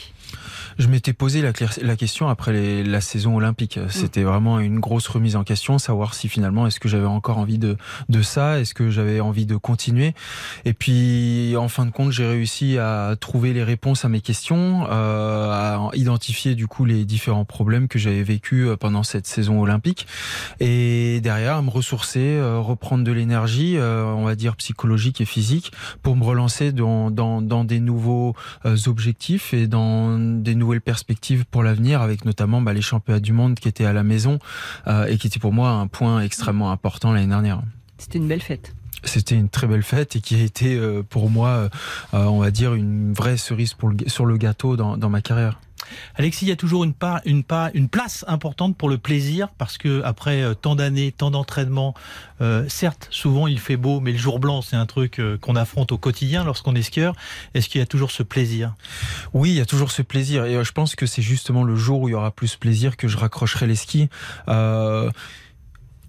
Je m'étais posé la, question après les- la saison olympique. C'était vraiment une grosse remise en question, savoir si finalement est-ce que j'avais encore envie de, de ça, est-ce que j'avais envie de continuer? Et puis en fin de compte, j'ai réussi à trouver les réponses à mes questions, euh, à identifier du coup les différents problèmes que j'avais vécu euh, pendant cette saison olympique, et derrière me ressourcer, euh, reprendre de l'énergie, euh, on va dire psychologique et physique, pour me relancer dans, dans, dans des nouveaux objectifs et dans des nouvelles perspectives pour l'avenir, avec notamment bah, les championnats du monde qui étaient à la maison euh, et qui étaient pour moi un point extrêmement important l'année dernière. C'était une belle fête. C'était une très belle fête et qui a été pour moi, on va dire, une vraie cerise sur le gâteau dans ma carrière. Alexis, il y a toujours une, place importante pour le plaisir parce que après euh, tant d'années, tant d'entraînement, euh, certes, souvent il fait beau, mais le jour blanc, c'est un truc euh, qu'on affronte au quotidien lorsqu'on est skieur. Est-ce qu'il y a toujours ce plaisir? Oui, il y a toujours ce plaisir et je pense que c'est justement le jour où il y aura plus plaisir que je raccrocherai les skis.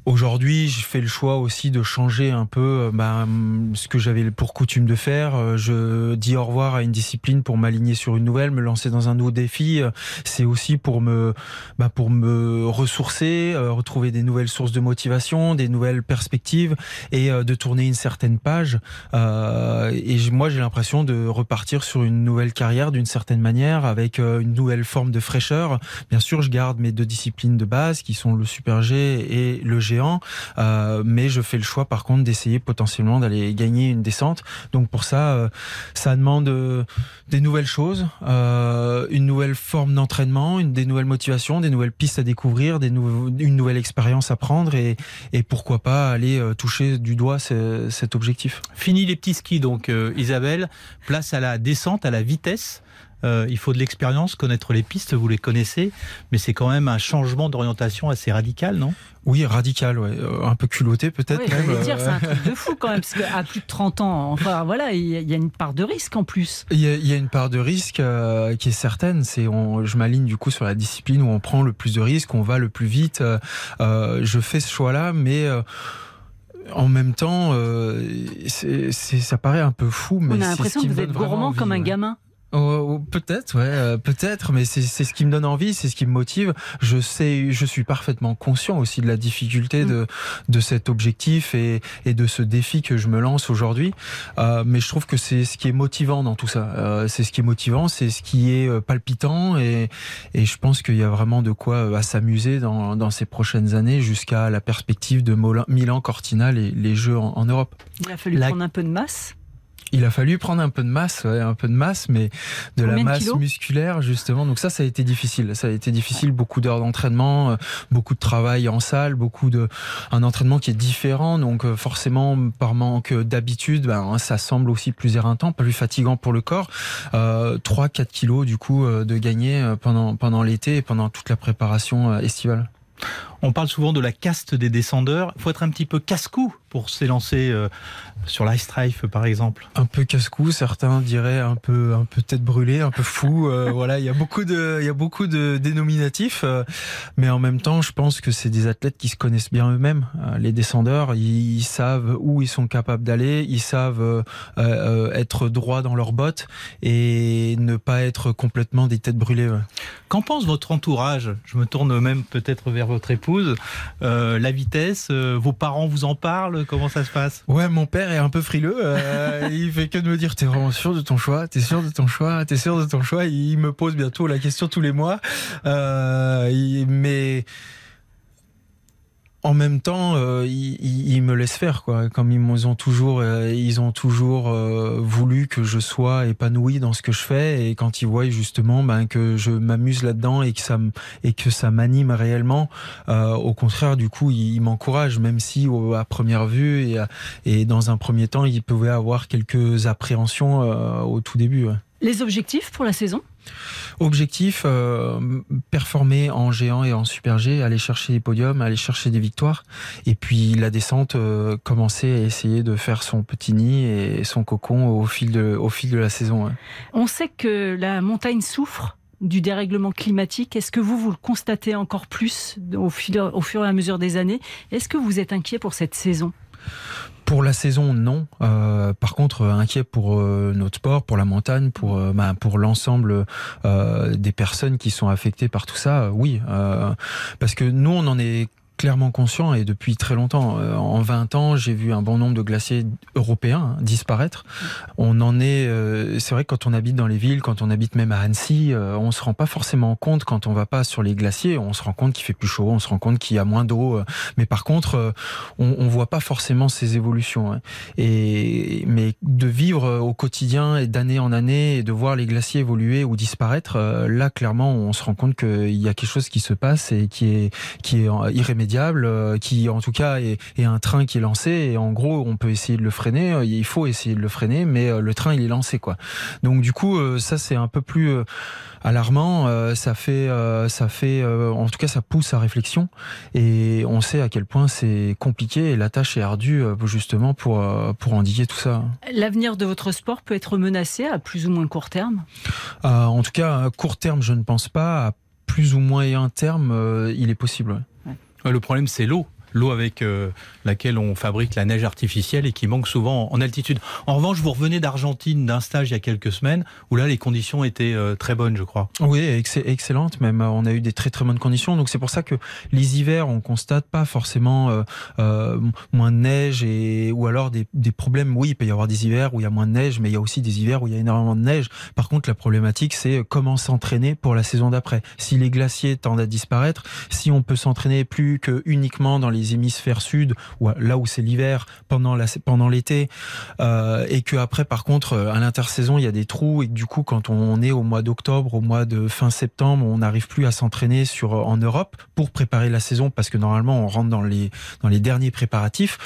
Aujourd'hui, j'ai fait le choix aussi de changer un peu euh, bah, ce que j'avais pour coutume de faire. Euh, Je dis au revoir à une discipline pour m'aligner sur une nouvelle, me lancer dans un nouveau défi. Euh, C'est aussi pour me, bah, pour me ressourcer, retrouver des nouvelles sources de motivation, des nouvelles perspectives et de tourner une certaine page. Et moi, j'ai l'impression de repartir sur une nouvelle carrière d'une certaine manière, avec une nouvelle forme de fraîcheur. Bien sûr, je garde mes deux disciplines de base, qui sont le Super G et le euh, mais je fais le choix, par contre, d'essayer potentiellement d'aller gagner une descente. Donc pour ça, euh, ça demande euh, des nouvelles choses, une nouvelle forme d'entraînement, des nouvelles motivations, des nouvelles pistes à découvrir, une nouvelle expérience à prendre, et, pourquoi pas aller toucher du doigt ce- cet objectif. Fini les petits skis, donc Isabelle, place à la descente, à la vitesse. Euh, il faut de l'expérience, connaître les pistes, vous les connaissez, mais c'est quand même un changement d'orientation assez radical, non? Oui, radical, ouais. Euh, un peu culotté peut-être Oui, même. dire, c'est un euh, truc de [LAUGHS] fou quand même, parce qu'à plus de 30 ans, enfin voilà, il y a- il y a une part de risque en plus. Il y, a, il y a une part de risque euh, qui est certaine. C'est, on, je m'aligne du coup sur la discipline où on prend le plus de risques, on va le plus vite. Euh, je fais ce choix-là, mais euh, en même temps, euh, c'est, c'est- ça paraît un peu fou. Mais On a c'est ce l'impression qui que vous êtes vraiment gourmand envie, comme un ouais. gamin. Oh, peut-être, ouais, euh, peut-être, mais c'est ce qui me donne envie, c'est ce qui me motive. Je sais, je suis parfaitement conscient aussi de la difficulté de, de cet objectif et, et de ce défi que je me lance aujourd'hui. Euh, mais je trouve que c'est ce qui est motivant dans tout ça. Euh, c'est ce qui est motivant, c'est ce qui est euh, palpitant et, et je pense qu'il y a vraiment de quoi euh, à s'amuser dans, dans ces prochaines années jusqu'à la perspective de Milan-Cortina, les, les Jeux en, en Europe. Il a fallu prendre un peu de masse il a fallu prendre un peu de masse, ouais, un peu de masse, mais de la masse musculaire justement. Donc ça, ça a été difficile. Ça a été difficile. Beaucoup d'heures d'entraînement, euh, beaucoup de travail en salle, beaucoup de un entraînement qui est différent. Donc euh, forcément, par manque d'habitude, ben, ça semble aussi plus éreintant, plus fatigant pour le corps. Euh, 3-4 kilos du coup euh, de gagner pendant pendant l'été et pendant toute la préparation estivale. On parle souvent de la caste des descendeurs. Il faut être un petit peu casse-cou pour s'élancer euh, sur l'ice strife, par exemple. Un peu casse-cou, certains diraient un peu, un peu tête brûlée, un peu fou. Euh, [LAUGHS] voilà, il y a beaucoup de, il y a beaucoup de dénominatifs, euh, mais en même temps, je pense que c'est des athlètes qui se connaissent bien eux-mêmes. les descendeurs, ils, savent où ils sont capables d'aller, ils savent être droits dans leurs bottes et ne pas être complètement des têtes brûlées. Qu'en pense votre entourage? Je me tourne même peut-être vers votre Euh, la vitesse, euh, vos parents vous en parlent? Comment ça se passe? Ouais, mon père est un peu frileux. Euh, il fait que de me dire T'es vraiment sûr de ton choix T'es sûr de ton choix T'es sûr de ton choix Il me pose bientôt la question tous les mois. mais en même temps, euh, ils, me laissent faire quoi. Comme ils ont toujours, euh, ils ont toujours euh, voulu que je sois épanoui dans ce que je fais, et quand ils voient justement ben, que je m'amuse là-dedans et que ça et que ça m'anime réellement, au contraire, du coup, ils, m'encouragent, même si à première vue et dans un premier temps, ils pouvaient avoir quelques appréhensions au tout début. Les objectifs pour la saison? Objectif, euh, performer en géant et en super G, aller chercher des podiums, aller chercher des victoires. Et puis la descente, euh, commencer à essayer de faire son petit nid et son cocon au fil de, au fil de la saison. On sait que la montagne souffre du dérèglement climatique. Est-ce que vous, vous le constatez encore plus au, au fur et à mesure des années? Est-ce que vous êtes inquiet pour cette saison? Pour la saison, non. Euh, par contre, euh, inquiet pour euh, notre sport, pour la montagne, pour bah, pour l'ensemble des personnes qui sont affectées par tout ça, oui. parce que nous, on en est clairement conscient et depuis très longtemps. Euh, en 20 ans, j'ai vu un bon nombre de glaciers européens disparaître. On en est, euh, c'est vrai que quand on habite dans les villes, quand on habite même à Annecy, euh, on se rend pas forcément compte quand on va pas sur les glaciers. On se rend compte qu'il fait plus chaud, on se rend compte qu'il y a moins d'eau. mais par contre, on, on voit pas forcément ces évolutions. Hein. Et mais de vivre au quotidien et d'année en année et de voir les glaciers évoluer ou disparaître, là clairement, on se rend compte qu'il y a quelque chose qui se passe et qui est qui est irrémédiable diable euh, qui en tout cas est, un train qui est lancé et en gros on peut essayer de le freiner, euh, il faut essayer de le freiner, mais euh, le train il est lancé quoi. Donc du coup ça c'est un peu plus alarmant, ça fait ça fait en tout cas ça pousse à réflexion et on sait à quel point c'est compliqué et la tâche est ardue justement pour pour endiguer tout ça. L'avenir de votre sport peut être menacé à plus ou moins court terme? en tout cas à court terme je ne pense pas. À plus ou moins un terme, il est possible. Le problème, c'est l'eau l'eau avec euh, laquelle on fabrique la neige artificielle et qui manque souvent en altitude. En revanche, vous revenez d'Argentine d'un stage il y a quelques semaines où là les conditions étaient euh, très bonnes, je crois. Oui, excellentes même. On a eu des très très bonnes conditions. Donc c'est pour ça que les hivers, on constate pas forcément euh, moins de neige et ou alors des, des, problèmes. Oui, il peut y avoir des hivers où il y a moins de neige, mais il y a aussi des hivers où il y a énormément de neige. Par contre, la problématique c'est comment s'entraîner pour la saison d'après. Si les glaciers tendent à disparaître, si on peut s'entraîner plus que uniquement dans les hémisphères sud, ou là où c'est l'hiver, pendant la, pendant l'été, euh, et que après, par contre, euh, à l'intersaison, il y a des trous, et que du coup, quand on est au mois d'octobre, au mois de fin septembre, on n'arrive plus à s'entraîner sur euh, en Europe pour préparer la saison, parce que normalement, on rentre dans les dans les derniers préparatifs.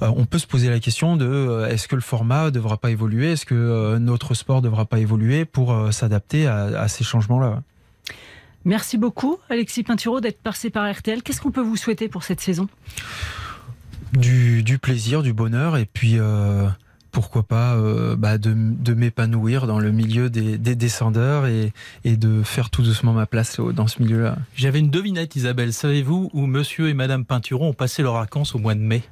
on peut se poser la question de est-ce que le format devra pas évoluer, est-ce que notre sport devra pas évoluer pour s'adapter à, à ces changements-là? Merci beaucoup, Alexis Pinturo, d'être passé par RTL. Qu'est-ce qu'on peut vous souhaiter pour cette saison? Du, plaisir, du bonheur, et puis euh, pourquoi pas euh, bah, de, m'épanouir dans le milieu des, descendeurs et, de faire tout doucement ma place dans ce milieu-là. J'avais une devinette, Isabelle. Savez-vous où monsieur et madame Pinturo ont passé leurs vacances au mois de mai?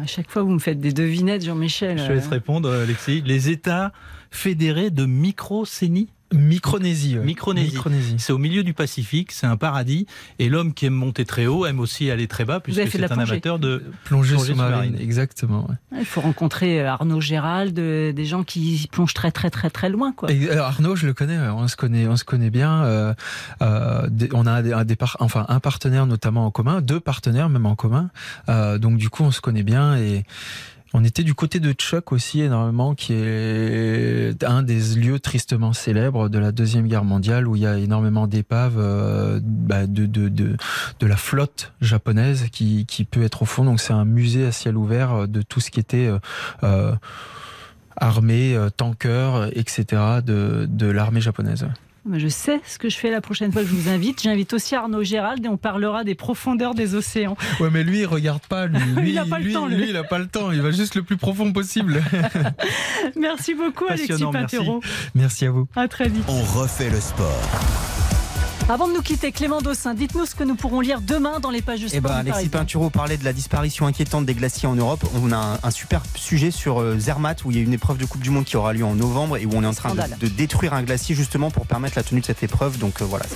À chaque fois, vous me faites des devinettes, Jean-Michel. Je laisse répondre, Alexis. Les États fédérés de Microcénie? Micronésie. Micronésie. C'est au milieu du Pacifique, c'est un paradis. Et l'homme qui aime monter très haut aime aussi aller très bas, puisque c'est un amateur de plongée sous-marine. Exactement. Il faut rencontrer euh, Arnaud Gérald, euh, des gens qui plongent très très très très loin. Quoi. Et, Arnaud, je le connais, on se connaît, on se connaît bien. Euh, on a un, enfin, un partenaire notamment en commun, deux partenaires même en commun. donc du coup, on se connaît bien et on était du côté de Chuck aussi énormément, qui est un des lieux tristement célèbres de la Deuxième Guerre mondiale, où il y a énormément d'épaves euh, bah, de, de, de, de, la flotte japonaise qui, qui peut être au fond. Donc c'est un musée à ciel ouvert de tout ce qui était... Euh, euh armée, euh, tanker, etc. de, de l'armée japonaise. Je sais ce que je fais la prochaine fois que je vous invite. J'invite aussi Arnaud Gérald et on parlera des profondeurs des océans. Ouais, mais lui, il regarde pas. Lui, [LAUGHS] il n'a pas le temps. Lui. il n'a pas le temps. Il va juste le plus profond possible. [LAUGHS] merci beaucoup, Alexis Pintero. Merci. merci à vous. À très vite. On refait le sport. Avant de nous quitter, Clément Dossin, dites-nous ce que nous pourrons lire demain dans les pages de eh sport. Eh ben, Alexis Pinturo parlait de la disparition inquiétante des glaciers en Europe. On a un, super sujet sur euh, Zermatt où il y a une épreuve de Coupe du Monde qui aura lieu en novembre et où on est en train de, détruire un glacier justement pour permettre la tenue de cette épreuve. Donc euh, voilà,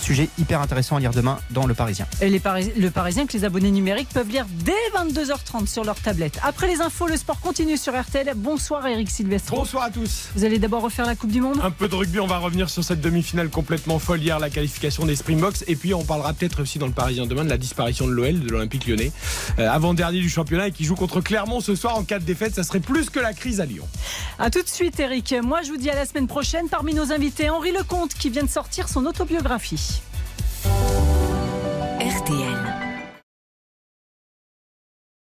sujet hyper intéressant à lire demain dans Le Parisien. Et les le Parisien que les abonnés numériques peuvent lire dès 22h30 sur leur tablette. Après les infos, le sport continue sur RTL. Bonsoir Eric Sylvestre. Bonsoir à tous. Vous allez d'abord refaire la Coupe du Monde Un peu de rugby, on va revenir sur cette demi-finale complètement folle hier, la qualification des Springboks et puis on parlera peut-être aussi dans le Parisien demain de la disparition de l'OL, de l'Olympique lyonnais, euh, avant-dernier du championnat et qui joue contre Clermont ce soir en cas de défaite. Ça serait plus que la crise à Lyon. A tout de suite, Eric. Moi, je vous dis à la semaine prochaine. Parmi nos invités, Henri Lecomte qui vient de sortir son autobiographie. RTL.